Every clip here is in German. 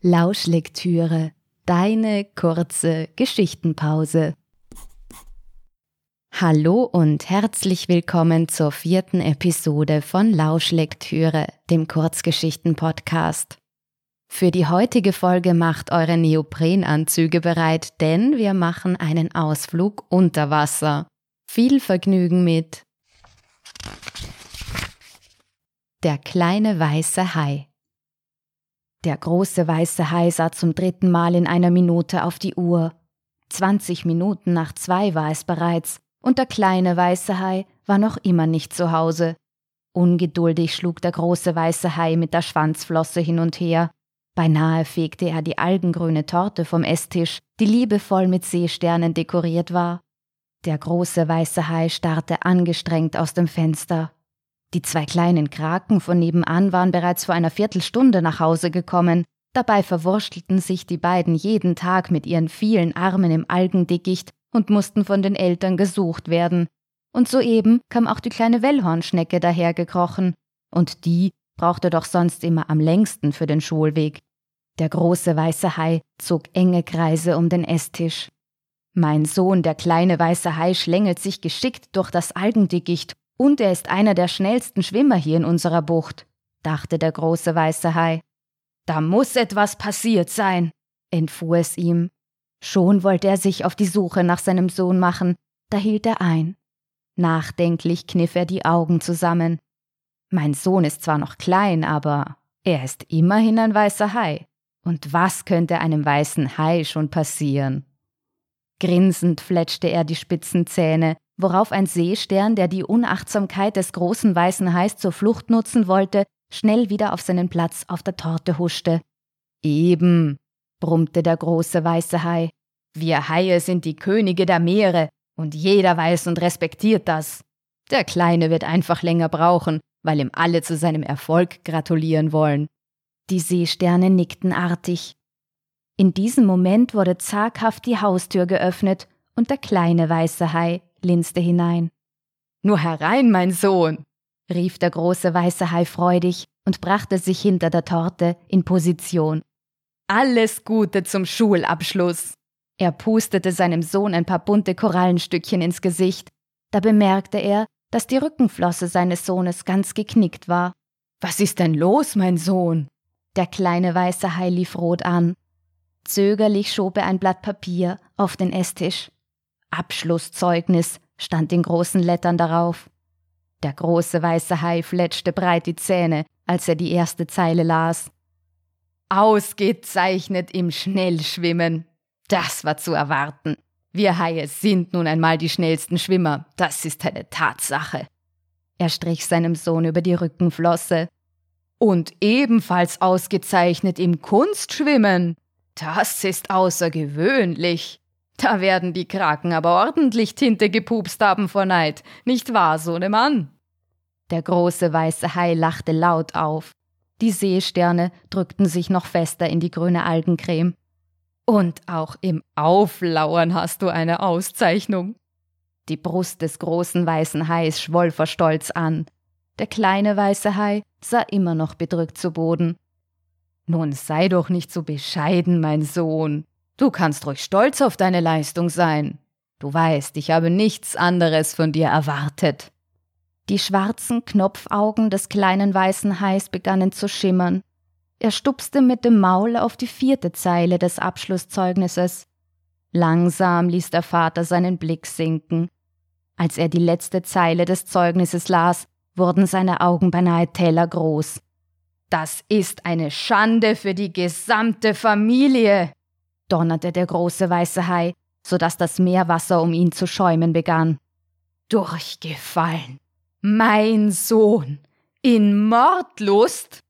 Lauschlektüre, deine kurze Geschichtenpause. Hallo und herzlich willkommen zur vierten Episode von Lauschlektüre, dem Kurzgeschichten-Podcast. Für die heutige Folge macht eure Neoprenanzüge bereit, denn wir machen einen Ausflug unter Wasser. Viel Vergnügen mit Der kleine weiße Hai. Der große weiße Hai sah zum dritten Mal in einer Minute auf die Uhr. Zwanzig Minuten nach zwei war es bereits, und der kleine weiße Hai war noch immer nicht zu Hause. Ungeduldig schlug der große weiße Hai mit der Schwanzflosse hin und her. Beinahe fegte er die algengrüne Torte vom Esstisch, die liebevoll mit Seesternen dekoriert war. Der große weiße Hai starrte angestrengt aus dem Fenster. Die zwei kleinen Kraken von nebenan waren bereits vor einer Viertelstunde nach Hause gekommen. Dabei verwurschtelten sich die beiden jeden Tag mit ihren vielen Armen im Algendickicht und mussten von den Eltern gesucht werden. Und soeben kam auch die kleine Wellhornschnecke dahergekrochen. Und die brauchte doch sonst immer am längsten für den Schulweg. Der große weiße Hai zog enge Kreise um den Esstisch. Mein Sohn, der kleine weiße Hai, schlängelt sich geschickt durch das Algendickicht und er ist einer der schnellsten Schwimmer hier in unserer Bucht, dachte der große weiße Hai. Da muss etwas passiert sein, entfuhr es ihm. Schon wollte er sich auf die Suche nach seinem Sohn machen, da hielt er ein. Nachdenklich kniff er die Augen zusammen. Mein Sohn ist zwar noch klein, aber er ist immerhin ein weißer Hai. Und was könnte einem weißen Hai schon passieren? Grinsend fletschte er die spitzen Zähne worauf ein Seestern, der die Unachtsamkeit des großen weißen Hais zur Flucht nutzen wollte, schnell wieder auf seinen Platz auf der Torte huschte. Eben, brummte der große weiße Hai, wir Haie sind die Könige der Meere, und jeder weiß und respektiert das. Der Kleine wird einfach länger brauchen, weil ihm alle zu seinem Erfolg gratulieren wollen. Die Seesterne nickten artig. In diesem Moment wurde zaghaft die Haustür geöffnet und der kleine weiße Hai linste hinein. Nur herein, mein Sohn, rief der große weiße Hai freudig und brachte sich hinter der Torte in Position. Alles Gute zum Schulabschluss. Er pustete seinem Sohn ein paar bunte Korallenstückchen ins Gesicht. Da bemerkte er, dass die Rückenflosse seines Sohnes ganz geknickt war. Was ist denn los, mein Sohn? Der kleine weiße Hai lief rot an. Zögerlich schob er ein Blatt Papier auf den Esstisch. Abschlusszeugnis stand in großen Lettern darauf. Der große weiße Hai fletschte breit die Zähne, als er die erste Zeile las. Ausgezeichnet im Schnellschwimmen. Das war zu erwarten. Wir Haie sind nun einmal die schnellsten Schwimmer, das ist eine Tatsache. Er strich seinem Sohn über die Rückenflosse. Und ebenfalls ausgezeichnet im Kunstschwimmen. Das ist außergewöhnlich. Da werden die Kraken aber ordentlich Tinte gepupst haben vor Neid, nicht wahr, Sohnemann? Der große weiße Hai lachte laut auf. Die Seesterne drückten sich noch fester in die grüne Algencreme. Und auch im Auflauern hast du eine Auszeichnung. Die Brust des großen weißen Hais schwoll vor Stolz an. Der kleine weiße Hai sah immer noch bedrückt zu Boden. Nun sei doch nicht so bescheiden, mein Sohn, Du kannst ruhig stolz auf deine Leistung sein. Du weißt, ich habe nichts anderes von dir erwartet. Die schwarzen Knopfaugen des kleinen weißen Hais begannen zu schimmern. Er stupste mit dem Maul auf die vierte Zeile des Abschlusszeugnisses. Langsam ließ der Vater seinen Blick sinken. Als er die letzte Zeile des Zeugnisses las, wurden seine Augen beinahe tellergroß. Das ist eine Schande für die gesamte Familie, donnerte der große weiße Hai, so dass das Meerwasser um ihn zu schäumen begann. Durchgefallen. Mein Sohn. In Mordlust?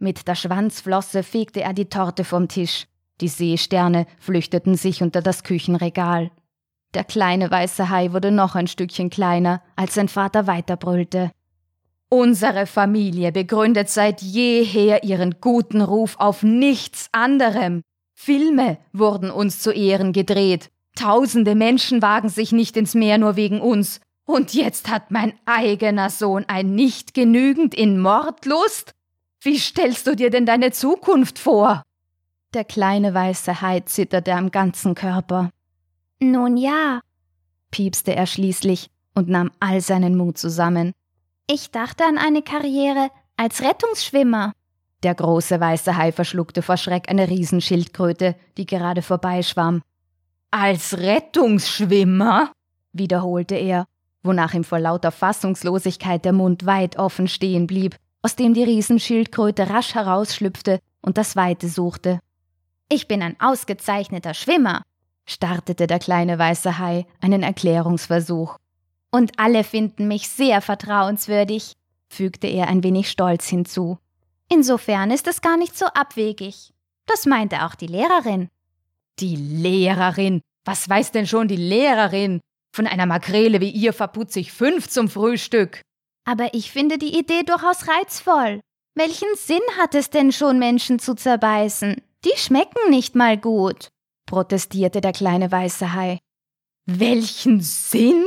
Mit der Schwanzflosse fegte er die Torte vom Tisch. Die Seesterne flüchteten sich unter das Küchenregal. Der kleine weiße Hai wurde noch ein Stückchen kleiner, als sein Vater weiterbrüllte. Unsere Familie begründet seit jeher ihren guten Ruf auf nichts anderem Filme wurden uns zu Ehren gedreht. Tausende Menschen wagen sich nicht ins Meer nur wegen uns. Und jetzt hat mein eigener Sohn ein nicht genügend in Mordlust? Wie stellst du dir denn deine Zukunft vor? Der kleine weiße Hai zitterte am ganzen Körper. Nun ja, piepste er schließlich und nahm all seinen Mut zusammen. Ich dachte an eine Karriere als Rettungsschwimmer. Der große weiße Hai verschluckte vor Schreck eine Riesenschildkröte, die gerade vorbeischwamm. Als Rettungsschwimmer? wiederholte er, wonach ihm vor lauter Fassungslosigkeit der Mund weit offen stehen blieb, aus dem die Riesenschildkröte rasch herausschlüpfte und das Weite suchte. Ich bin ein ausgezeichneter Schwimmer, startete der kleine weiße Hai einen Erklärungsversuch. Und alle finden mich sehr vertrauenswürdig, fügte er ein wenig stolz hinzu. Insofern ist es gar nicht so abwegig. Das meinte auch die Lehrerin. Die Lehrerin? Was weiß denn schon die Lehrerin? Von einer Makrele wie ihr verputze ich fünf zum Frühstück. Aber ich finde die Idee durchaus reizvoll. Welchen Sinn hat es denn schon, Menschen zu zerbeißen? Die schmecken nicht mal gut, protestierte der kleine weiße Hai. Welchen Sinn?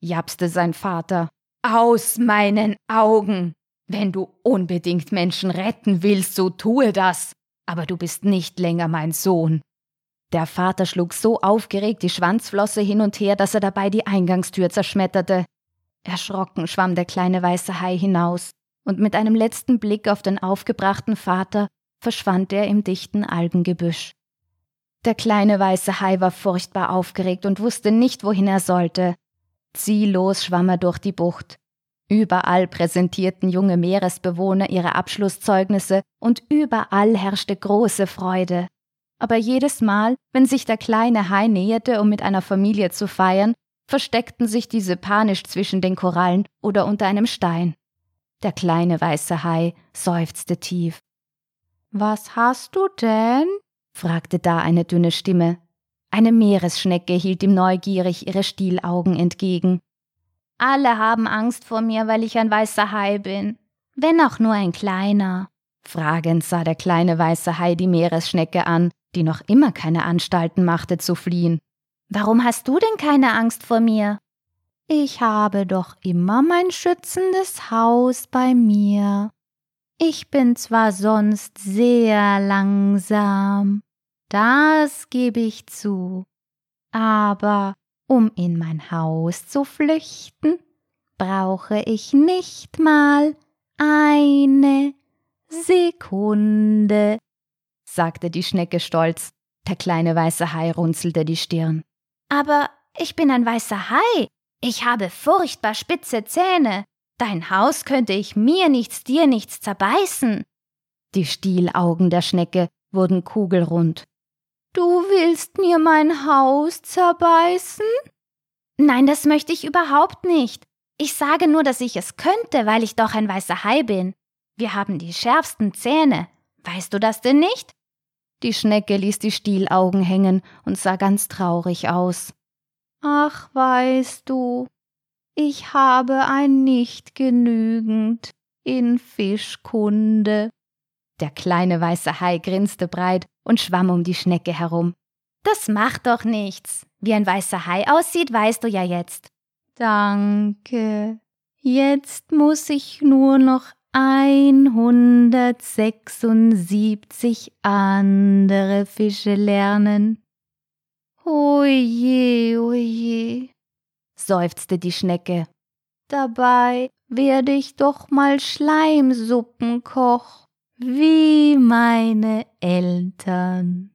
Japste sein Vater. Aus meinen Augen. Wenn du unbedingt Menschen retten willst, so tue das. Aber du bist nicht länger mein Sohn. Der Vater schlug so aufgeregt die Schwanzflosse hin und her, dass er dabei die Eingangstür zerschmetterte. Erschrocken schwamm der kleine weiße Hai hinaus, und mit einem letzten Blick auf den aufgebrachten Vater verschwand er im dichten Algengebüsch. Der kleine weiße Hai war furchtbar aufgeregt und wusste nicht, wohin er sollte. Ziellos schwamm er durch die Bucht. Überall präsentierten junge Meeresbewohner ihre Abschlusszeugnisse und überall herrschte große Freude. Aber jedes Mal, wenn sich der kleine Hai näherte, um mit einer Familie zu feiern, versteckten sich diese panisch zwischen den Korallen oder unter einem Stein. Der kleine weiße Hai seufzte tief. Was hast du denn? fragte da eine dünne Stimme. Eine Meeresschnecke hielt ihm neugierig ihre Stielaugen entgegen. Alle haben Angst vor mir, weil ich ein weißer Hai bin, wenn auch nur ein kleiner. Fragend sah der kleine weiße Hai die Meeresschnecke an, die noch immer keine Anstalten machte zu fliehen. Warum hast du denn keine Angst vor mir? Ich habe doch immer mein schützendes Haus bei mir. Ich bin zwar sonst sehr langsam, das gebe ich zu, aber um in mein Haus zu flüchten, brauche ich nicht mal eine Sekunde, sagte die Schnecke stolz. Der kleine weiße Hai runzelte die Stirn. Aber ich bin ein weißer Hai. Ich habe furchtbar spitze Zähne. Dein Haus könnte ich mir nichts, dir nichts zerbeißen. Die Stielaugen der Schnecke wurden kugelrund. Du willst mir mein Haus zerbeißen? Nein, das möchte ich überhaupt nicht. Ich sage nur, dass ich es könnte, weil ich doch ein weißer Hai bin. Wir haben die schärfsten Zähne. Weißt du das denn nicht? Die Schnecke ließ die Stielaugen hängen und sah ganz traurig aus. Ach, weißt du, ich habe ein nicht genügend in Fischkunde. Der kleine weiße Hai grinste breit und schwamm um die Schnecke herum. Das macht doch nichts. Wie ein weißer Hai aussieht, weißt du ja jetzt. Danke. Jetzt muss ich nur noch 176 andere Fische lernen. Oje, oje seufzte die Schnecke. Dabei werde ich doch mal Schleimsuppenkoch, wie meine Eltern.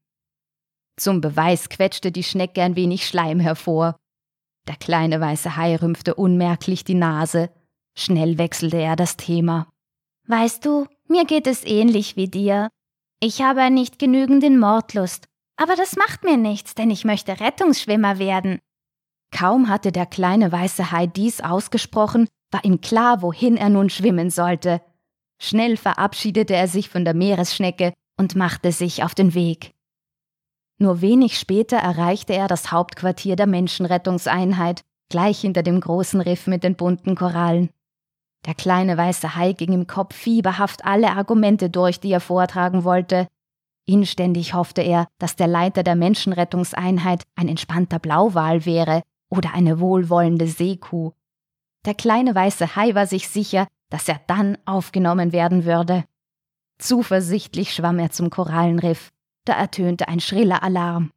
Zum Beweis quetschte die Schnecke ein wenig Schleim hervor. Der kleine weiße Hai rümpfte unmerklich die Nase. Schnell wechselte er das Thema. Weißt du, mir geht es ähnlich wie dir. Ich habe nicht genügend in Mordlust, aber das macht mir nichts, denn ich möchte Rettungsschwimmer werden. Kaum hatte der kleine weiße Hai dies ausgesprochen, war ihm klar, wohin er nun schwimmen sollte. Schnell verabschiedete er sich von der Meeresschnecke und machte sich auf den Weg. Nur wenig später erreichte er das Hauptquartier der Menschenrettungseinheit, gleich hinter dem großen Riff mit den bunten Korallen. Der kleine weiße Hai ging im Kopf fieberhaft alle Argumente durch, die er vortragen wollte. Inständig hoffte er, dass der Leiter der Menschenrettungseinheit ein entspannter Blauwal wäre oder eine wohlwollende Seekuh. Der kleine weiße Hai war sich sicher, dass er dann aufgenommen werden würde. Zuversichtlich schwamm er zum Korallenriff. Da ertönte ein schriller Alarm.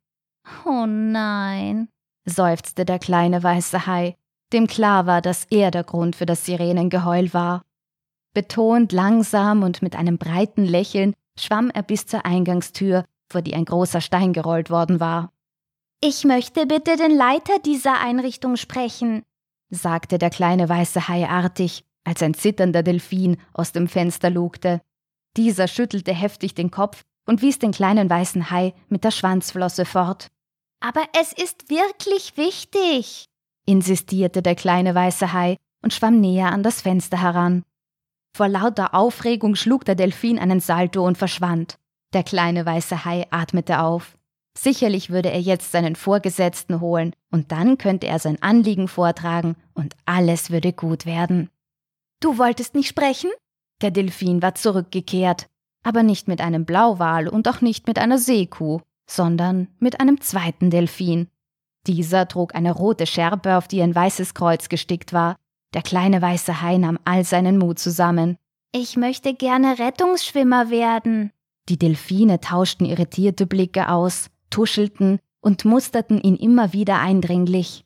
Oh nein, seufzte der kleine weiße Hai, dem klar war, dass er der Grund für das Sirenengeheul war. Betont langsam und mit einem breiten Lächeln schwamm er bis zur Eingangstür, vor die ein großer Stein gerollt worden war. Ich möchte bitte den Leiter dieser Einrichtung sprechen, sagte der kleine weiße Hai artig, als ein zitternder Delfin aus dem Fenster lugte. Dieser schüttelte heftig den Kopf und wies den kleinen weißen Hai mit der Schwanzflosse fort. Aber es ist wirklich wichtig, insistierte der kleine weiße Hai und schwamm näher an das Fenster heran. Vor lauter Aufregung schlug der Delfin einen Salto und verschwand. Der kleine weiße Hai atmete auf. Sicherlich würde er jetzt seinen Vorgesetzten holen, und dann könnte er sein Anliegen vortragen, und alles würde gut werden. Du wolltest nicht sprechen? Der Delfin war zurückgekehrt, aber nicht mit einem Blauwal und auch nicht mit einer Seekuh, sondern mit einem zweiten Delfin. Dieser trug eine rote Schärpe, auf die ein weißes Kreuz gestickt war. Der kleine weiße Hai nahm all seinen Mut zusammen. Ich möchte gerne Rettungsschwimmer werden. Die Delfine tauschten irritierte Blicke aus, tuschelten und musterten ihn immer wieder eindringlich.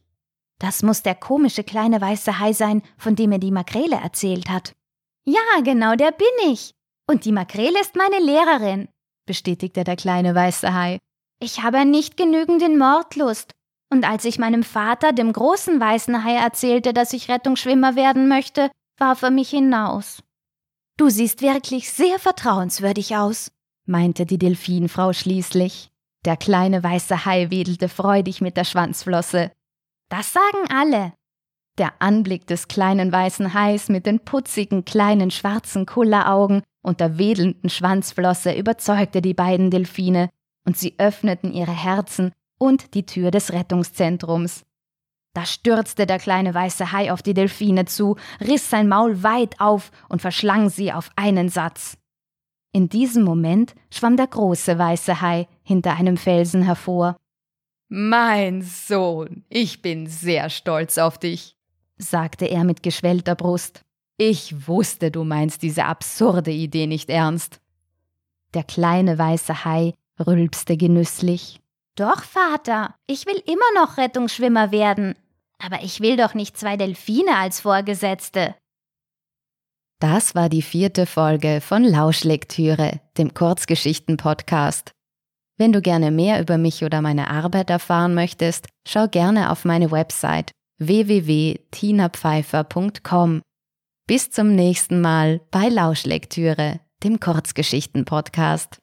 Das muss der komische kleine weiße Hai sein, von dem er die Makrele erzählt hat. Ja, genau der bin ich. Und die Makrele ist meine Lehrerin, bestätigte der kleine weiße Hai. Ich habe nicht genügend in Mordlust. Und als ich meinem Vater, dem großen weißen Hai, erzählte, dass ich Rettungsschwimmer werden möchte, warf er mich hinaus. Du siehst wirklich sehr vertrauenswürdig aus, meinte die Delfinfrau schließlich. Der kleine weiße Hai wedelte freudig mit der Schwanzflosse. Das sagen alle. Der Anblick des kleinen weißen Hais mit den putzigen kleinen schwarzen Kulleraugen und der wedelnden Schwanzflosse überzeugte die beiden Delfine, und sie öffneten ihre Herzen und die Tür des Rettungszentrums. Da stürzte der kleine weiße Hai auf die Delfine zu, riss sein Maul weit auf und verschlang sie auf einen Satz. In diesem Moment schwamm der große weiße Hai hinter einem Felsen hervor. Mein Sohn, ich bin sehr stolz auf dich, sagte er mit geschwellter Brust. Ich wusste, du meinst diese absurde Idee nicht ernst. Der kleine weiße Hai rülpste genüsslich. Doch, Vater, ich will immer noch Rettungsschwimmer werden. Aber ich will doch nicht zwei Delfine als Vorgesetzte. Das war die vierte Folge von Lauschlektüre, dem Kurzgeschichten-Podcast. Wenn du gerne mehr über mich oder meine Arbeit erfahren möchtest, schau gerne auf meine Website www.tinapfeifer.com. Bis zum nächsten Mal bei Lauschlektüre, dem Kurzgeschichten-Podcast.